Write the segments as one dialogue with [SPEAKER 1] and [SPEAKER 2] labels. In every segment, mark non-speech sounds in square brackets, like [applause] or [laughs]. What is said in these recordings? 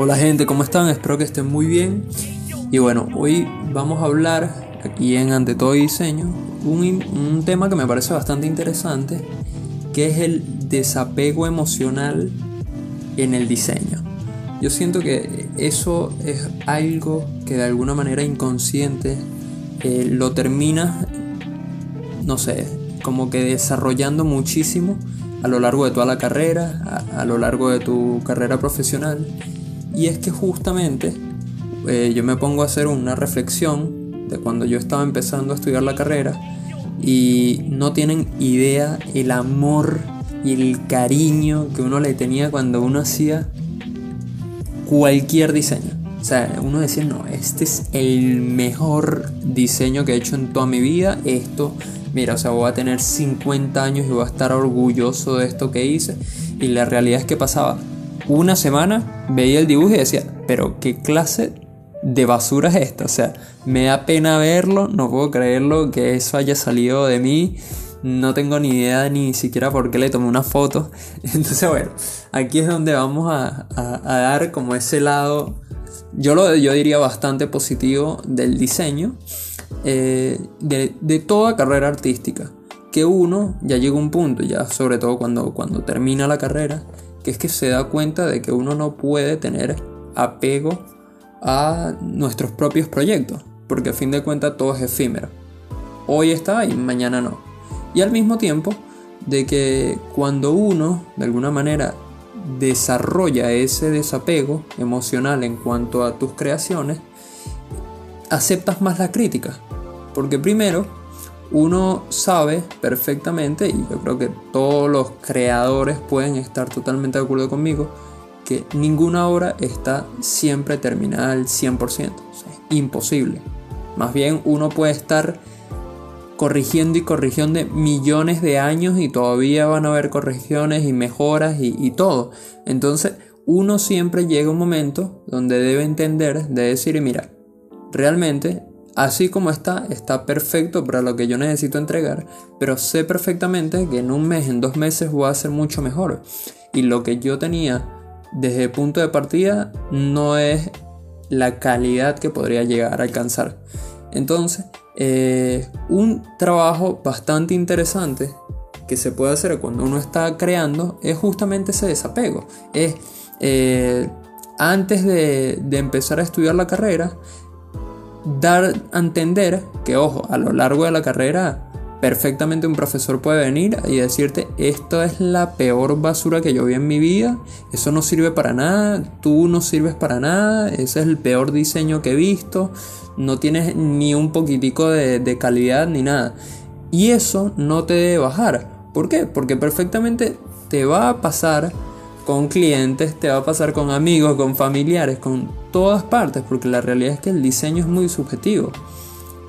[SPEAKER 1] Hola gente, ¿cómo están? Espero que estén muy bien. Y bueno, hoy vamos a hablar aquí en Ante todo Diseño un, un tema que me parece bastante interesante, que es el desapego emocional en el diseño. Yo siento que eso es algo que de alguna manera inconsciente eh, lo termina, no sé, como que desarrollando muchísimo a lo largo de toda la carrera, a, a lo largo de tu carrera profesional. Y es que justamente eh, yo me pongo a hacer una reflexión de cuando yo estaba empezando a estudiar la carrera y no tienen idea el amor y el cariño que uno le tenía cuando uno hacía cualquier diseño. O sea, uno decía, no, este es el mejor diseño que he hecho en toda mi vida. Esto, mira, o sea, voy a tener 50 años y voy a estar orgulloso de esto que hice. Y la realidad es que pasaba una semana, veía el dibujo y decía, pero qué clase de basura es esta. O sea, me da pena verlo, no puedo creerlo que eso haya salido de mí. No tengo ni idea ni siquiera por qué le tomé una foto. [laughs] Entonces, bueno, aquí es donde vamos a, dar como ese lado, yo, lo, yo diría bastante positivo del diseño, eh, de, de, toda carrera artística. Que uno ya llega a un punto, ya sobre todo cuando, cuando termina la carrera, que es que se da cuenta de que uno no puede tener apego a nuestros propios proyectos, porque a fin de cuentas todo es efímero. Hoy está y mañana no. Y al mismo tiempo de que cuando uno de alguna manera desarrolla ese desapego emocional en cuanto a tus creaciones, aceptas más la crítica. Porque primero, uno sabe perfectamente, y yo creo que todos los creadores pueden estar totalmente de acuerdo conmigo, que ninguna obra está siempre terminada al 100%. es imposible. Más bien uno puede estar corrigiendo y corrigiendo millones de años y todavía van a haber correcciones y mejoras y, y todo. Entonces uno siempre llega a un momento donde debe entender, de decir, mira, realmente así como está, está perfecto para lo que yo necesito entregar, pero sé perfectamente que en un mes, en dos meses voy a ser mucho mejor. Y lo que yo tenía desde el punto de partida no es la calidad que podría llegar a alcanzar. Entonces, eh, un trabajo bastante interesante que se puede hacer cuando uno está creando es justamente ese desapego. Es eh, antes de, de empezar a estudiar la carrera, dar a entender que, ojo, a lo largo de la carrera perfectamente un profesor puede venir y decirte, esto es la peor basura que yo vi en mi vida, eso no sirve para nada, tú no sirves para nada, ese es el peor diseño que he visto, no tienes ni un poquitico de, de calidad ni nada. Y eso no te debe bajar. ¿Por qué? Porque perfectamente te va a pasar con clientes, te va a pasar con amigos, con familiares, con todas partes, porque la realidad es que el diseño es muy subjetivo.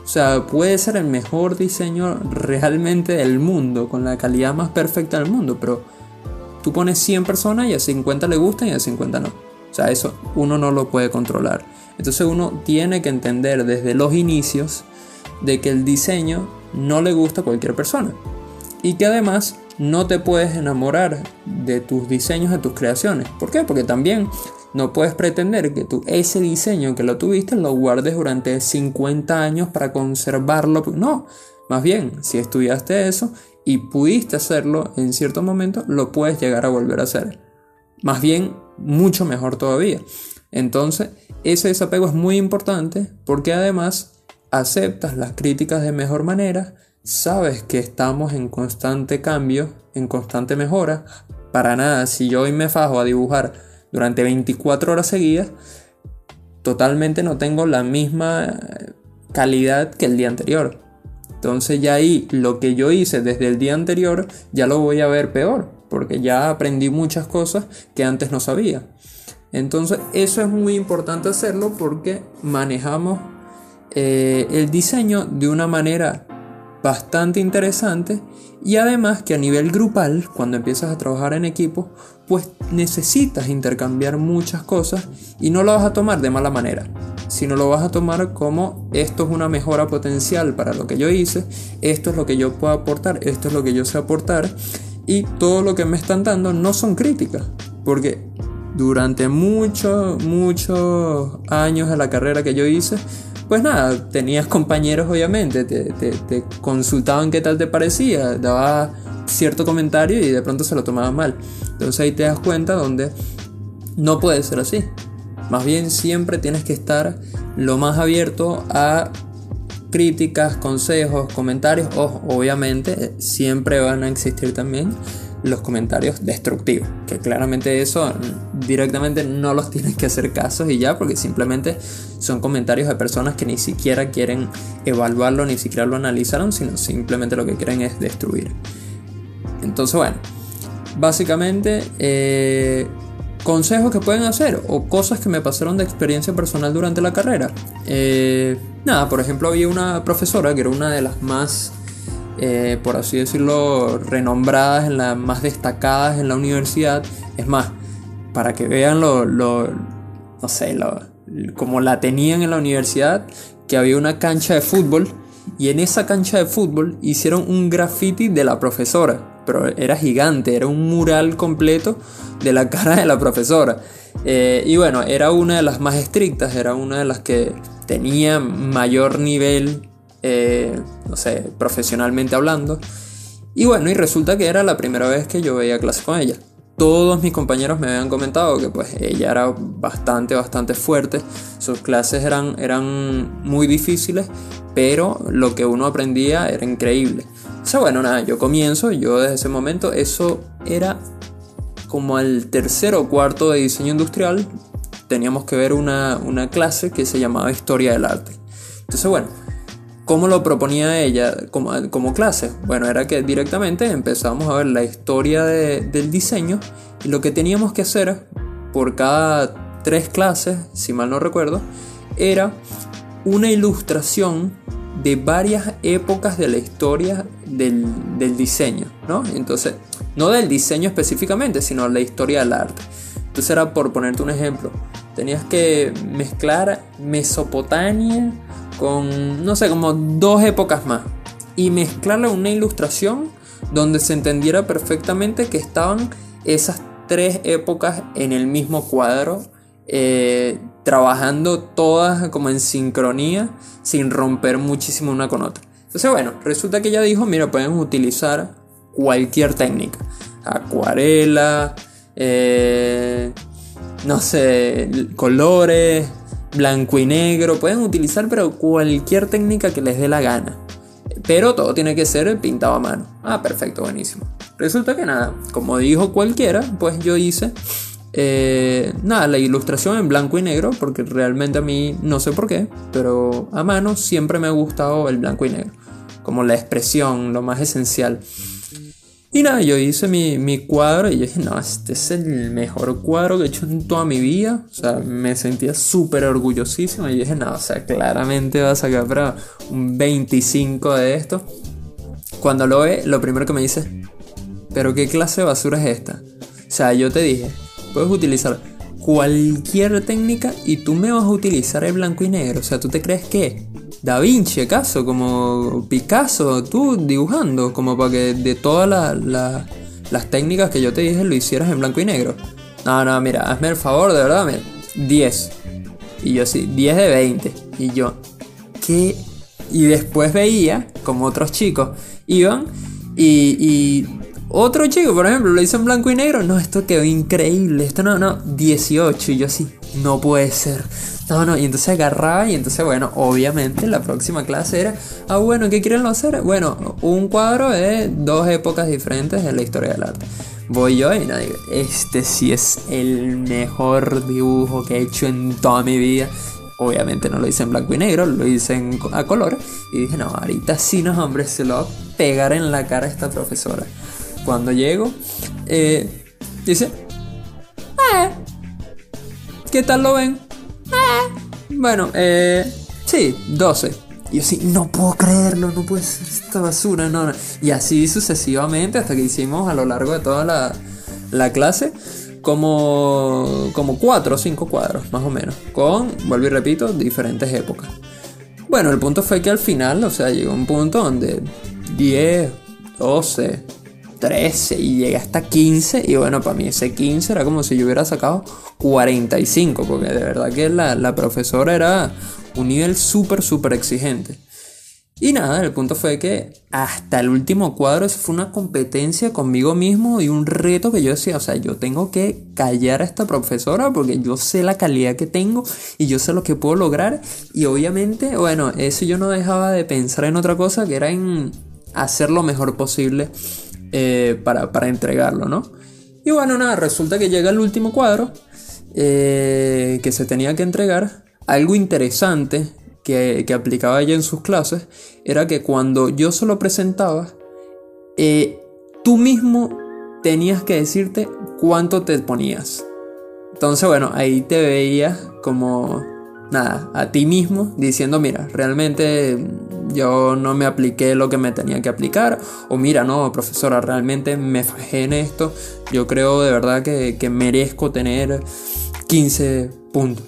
[SPEAKER 1] O sea, puede ser el mejor diseño realmente del mundo, con la calidad más perfecta del mundo, pero tú pones 100 personas y a 50 le gustan y a 50 no. O sea, eso uno no lo puede controlar. Entonces uno tiene que entender desde los inicios de que el diseño no le gusta a cualquier persona. Y que además no te puedes enamorar de tus diseños, de tus creaciones. ¿Por qué? Porque también no puedes pretender que tú ese diseño que lo tuviste lo guardes durante 50 años para conservarlo. No, más bien, si estudiaste eso y pudiste hacerlo en cierto momento, lo puedes llegar a volver a hacer. Más bien, mucho mejor todavía. Entonces, ese desapego es muy importante porque además aceptas las críticas de mejor manera, sabes que estamos en constante cambio, en constante mejora. Para nada, si yo hoy me fajo a dibujar durante 24 horas seguidas, totalmente no tengo la misma calidad que el día anterior. Entonces ya ahí lo que yo hice desde el día anterior ya lo voy a ver peor, porque ya aprendí muchas cosas que antes no sabía. Entonces eso es muy importante hacerlo porque manejamos eh, el diseño de una manera bastante interesante y además que a nivel grupal, cuando empiezas a trabajar en equipo, pues necesitas intercambiar muchas cosas y no lo vas a tomar de mala manera, sino lo vas a tomar como esto es una mejora potencial para lo que yo hice, esto es lo que yo puedo aportar, esto es lo que yo sé aportar y todo lo que me están dando no son críticas, porque durante muchos, muchos años de la carrera que yo hice, pues nada, tenías compañeros obviamente, te, consultaban qué tal te parecía, daba cierto comentario y de pronto se lo tomaban mal. Entonces ahí te das cuenta donde no puede ser así. Más bien siempre tienes que estar lo más abierto a críticas, consejos, comentarios. O obviamente siempre van a existir también los comentarios destructivos, que claramente eso directamente no los [laughs] tienes que hacer caso y ya, porque simplemente son comentarios de personas que ni siquiera quieren evaluarlo, ni siquiera lo analizaron, sino simplemente lo que quieren es destruir. Entonces, bueno, básicamente eh, consejos que pueden hacer o cosas que me pasaron de experiencia personal durante la carrera. Eh, nada, por ejemplo, había una profesora que era una de las más, eh, por así decirlo, renombradas, en las más destacadas en la universidad. Es más, para que vean lo, lo no sé, lo, como la tenían en la universidad, que había una cancha de fútbol y en esa cancha de fútbol hicieron un graffiti de la profesora pero era gigante, era un mural completo de la [laughs] cara de la profesora. Eh, y bueno, era una de las más estrictas, era una de las que tenía mayor nivel, eh, no sé, profesionalmente hablando. Y bueno, y resulta que era la primera vez que yo veía clase con ella. Todos mis compañeros me habían comentado que pues ella era bastante, bastante fuerte. Sus clases eran, eran muy difíciles, pero lo que uno aprendía era increíble. O sea, bueno, nada, yo comienzo, yo desde ese momento, eso era como al tercero o cuarto de diseño industrial, teníamos que ver una, clase que se llamaba Historia del Arte. Entonces, bueno, ¿cómo lo proponía ella como, como clase? Bueno, era que directamente empezábamos a ver la historia del diseño y lo que teníamos que hacer por cada tres clases, si mal no recuerdo, era una ilustración de varias épocas de la historia del, diseño, ¿no? Entonces, no del diseño específicamente, sino la historia del arte. Entonces era por ponerte un ejemplo, tenías que mezclar Mesopotamia con, no sé, como dos épocas más y mezclarla en una ilustración donde se entendiera perfectamente que estaban esas tres épocas en el mismo cuadro eh, trabajando todas como en sincronía sin romper muchísimo una con otra. Entonces bueno, resulta que ella dijo, mira, pueden utilizar cualquier técnica. Acuarela, eh, no sé, colores, blanco y negro, pueden utilizar pero cualquier técnica que les dé la gana. Pero todo tiene que ser pintado a mano. Ah, perfecto, buenísimo. Resulta que nada, como dijo cualquiera, pues yo hice eh, nada, la ilustración en blanco y negro, porque realmente a mí no sé por qué, pero a mano siempre me ha gustado el blanco y negro, como la expresión, lo más esencial. Y nada, yo hice mi, cuadro y yo dije, no, este es el mejor cuadro que he hecho en toda mi vida. O sea, me sentía súper orgullosísimo y dije, no, o sea, claramente va a sacar para un 25 de esto. Cuando lo ve, lo primero que me dice, pero ¿qué clase de basura es esta? O sea, yo te dije, Puedes utilizar cualquier técnica y tú me vas a utilizar el blanco y negro. O sea, ¿tú te crees que Da Vinci, acaso? Como Picasso, tú dibujando, como para que de todas las técnicas que yo te dije lo hicieras en blanco y negro. No, no, mira, hazme el favor, de verdad, 10. Y yo sí, 10 de 20. Y yo, ¿qué? Y después veía como otros chicos iban y otro chico, por ejemplo, lo hizo en blanco y negro. No, esto quedó increíble. Esto no, no, 18. Y yo así, no puede ser. No, no, y entonces agarraba y entonces, bueno, obviamente la próxima clase era, ah, bueno, ¿qué quieren hacer? Bueno, un cuadro de dos épocas diferentes en la historia del arte. Voy yo y nadie, este sí es el mejor dibujo que he hecho en toda mi vida. Obviamente no lo hice en blanco y negro, lo hice a color. Y dije, no, ahorita sí, no, hombre, se lo va a pegar en la cara a esta profesora cuando llego, eh, dice, eh, ¿qué tal lo ven? Eh, bueno, eh, sí, 12. Y yo sí, no puedo creerlo, no puede ser esta basura, no, Y así sucesivamente hasta que hicimos a lo largo de toda la, la clase como, como 4 o 5 cuadros, más o menos, con, vuelvo y repito, diferentes épocas. Bueno, el punto fue que al final, o sea, llegó un punto donde 10, 12, 13 y llegué hasta 15 y bueno, para mí ese 15 era como si yo hubiera sacado 45 porque de verdad que la, la profesora era un nivel súper, súper exigente. Y nada, el punto fue que hasta el último cuadro eso fue una competencia conmigo mismo y un reto que yo decía, o sea, yo tengo que callar a esta profesora porque yo sé la calidad que tengo y yo sé lo que puedo lograr. Y obviamente, bueno, eso yo no dejaba de pensar en otra cosa que era en hacer lo mejor posible eh, para, entregarlo, ¿no? Y bueno, nada, resulta que llega el último cuadro eh, que se tenía que entregar. Algo interesante que, aplicaba ella en sus clases era que cuando yo se lo presentaba, eh, tú mismo tenías que decirte cuánto te ponías. Entonces, bueno, ahí te veías como, nada, a ti mismo diciendo, mira, realmente yo no me apliqué lo que me tenía que aplicar. O mira, no, profesora, realmente me fajé en esto. Yo creo de verdad que, que merezco tener 15 puntos.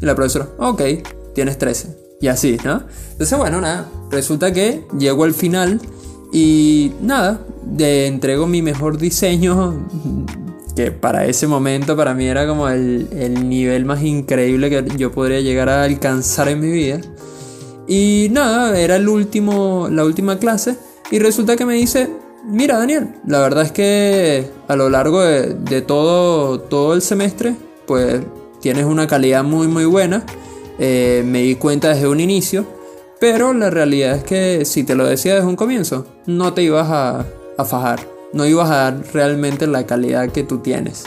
[SPEAKER 1] Y la profesora, ok, tienes 13. Y así, ¿no? Entonces, bueno, nada, resulta que llego al final y nada, de, entrego mi mejor diseño, que para ese momento para mí era como el, el nivel más increíble que yo podría llegar a alcanzar en mi vida. Y nada, era el último, la última clase y resulta que me dice, mira Daniel, la verdad es que a lo largo de, de todo, todo el semestre, pues tienes una calidad muy muy buena eh, me di cuenta desde un inicio, pero la realidad es que si te lo decía desde un comienzo, no te ibas a, fajar, no ibas a dar realmente la calidad que tú tienes.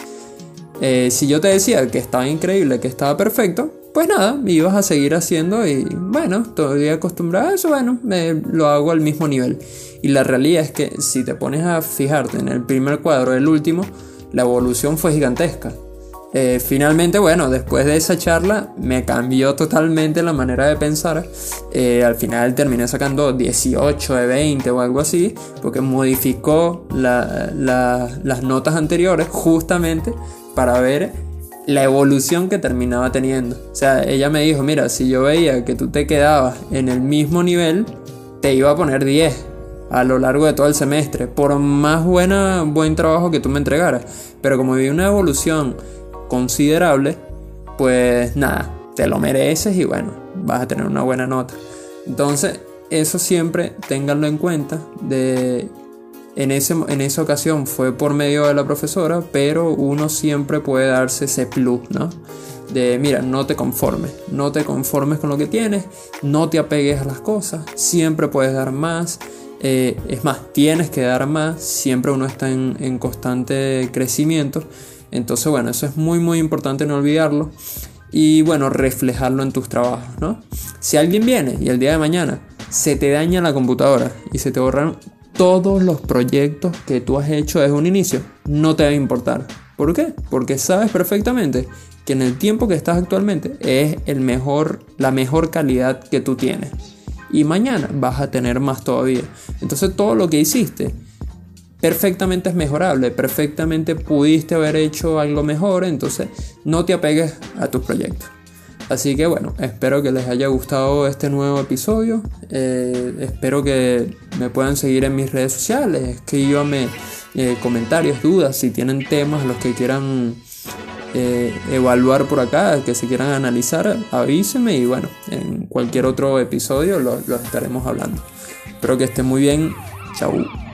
[SPEAKER 1] Eh, si yo te decía que estaba increíble, que estaba perfecto, pues nada, ibas a seguir haciendo y bueno, todavía acostumbrado a eso, bueno, me, lo hago al mismo nivel. Y la realidad es que si te pones a fijarte en el primer cuadro, el último, la evolución fue gigantesca. Eh, finalmente, bueno, después de esa charla me cambió totalmente la manera de pensar. Eh, al final terminé sacando 18 de 20 o algo así, porque modificó las notas anteriores justamente para ver la evolución que terminaba teniendo. O sea, ella me dijo, mira, si yo veía que tú te quedabas en el mismo nivel, te iba a poner 10 a lo largo de todo el semestre, por más buena, buen trabajo que tú me entregaras. Pero como vi una evolución considerable, pues nada, te lo mereces y bueno, vas a tener una buena nota. Entonces, eso siempre ténganlo en cuenta. De, en, ese, en esa ocasión fue por medio de la profesora, pero uno siempre puede darse ese plus, ¿no? De mira, no te conformes, no te conformes con lo que tienes, no te apegues a las cosas, siempre puedes dar más. Eh, es más, tienes que dar más, siempre uno está en, en constante crecimiento. Entonces, bueno, eso es muy, muy importante no olvidarlo. Y bueno, reflejarlo en tus trabajos, ¿no? Si alguien viene y el día de mañana se te daña la computadora y se te borran todos los proyectos que tú has hecho desde un inicio, no te va a importar. ¿Por qué? Porque sabes perfectamente que en el tiempo que estás actualmente es el mejor, la mejor calidad que tú tienes. Y mañana vas a tener más todavía. Entonces todo lo que hiciste perfectamente es mejorable, perfectamente pudiste haber hecho algo mejor, entonces no te apegues a tus proyectos. Así que bueno, espero que les haya gustado este nuevo episodio. Eh, espero que me puedan seguir en mis redes sociales. Escríbanme eh, comentarios, dudas, si tienen temas los que quieran eh, evaluar por acá, que se quieran analizar, avísenme y bueno, en cualquier otro episodio los lo estaremos hablando. Espero que estén muy bien. Chau.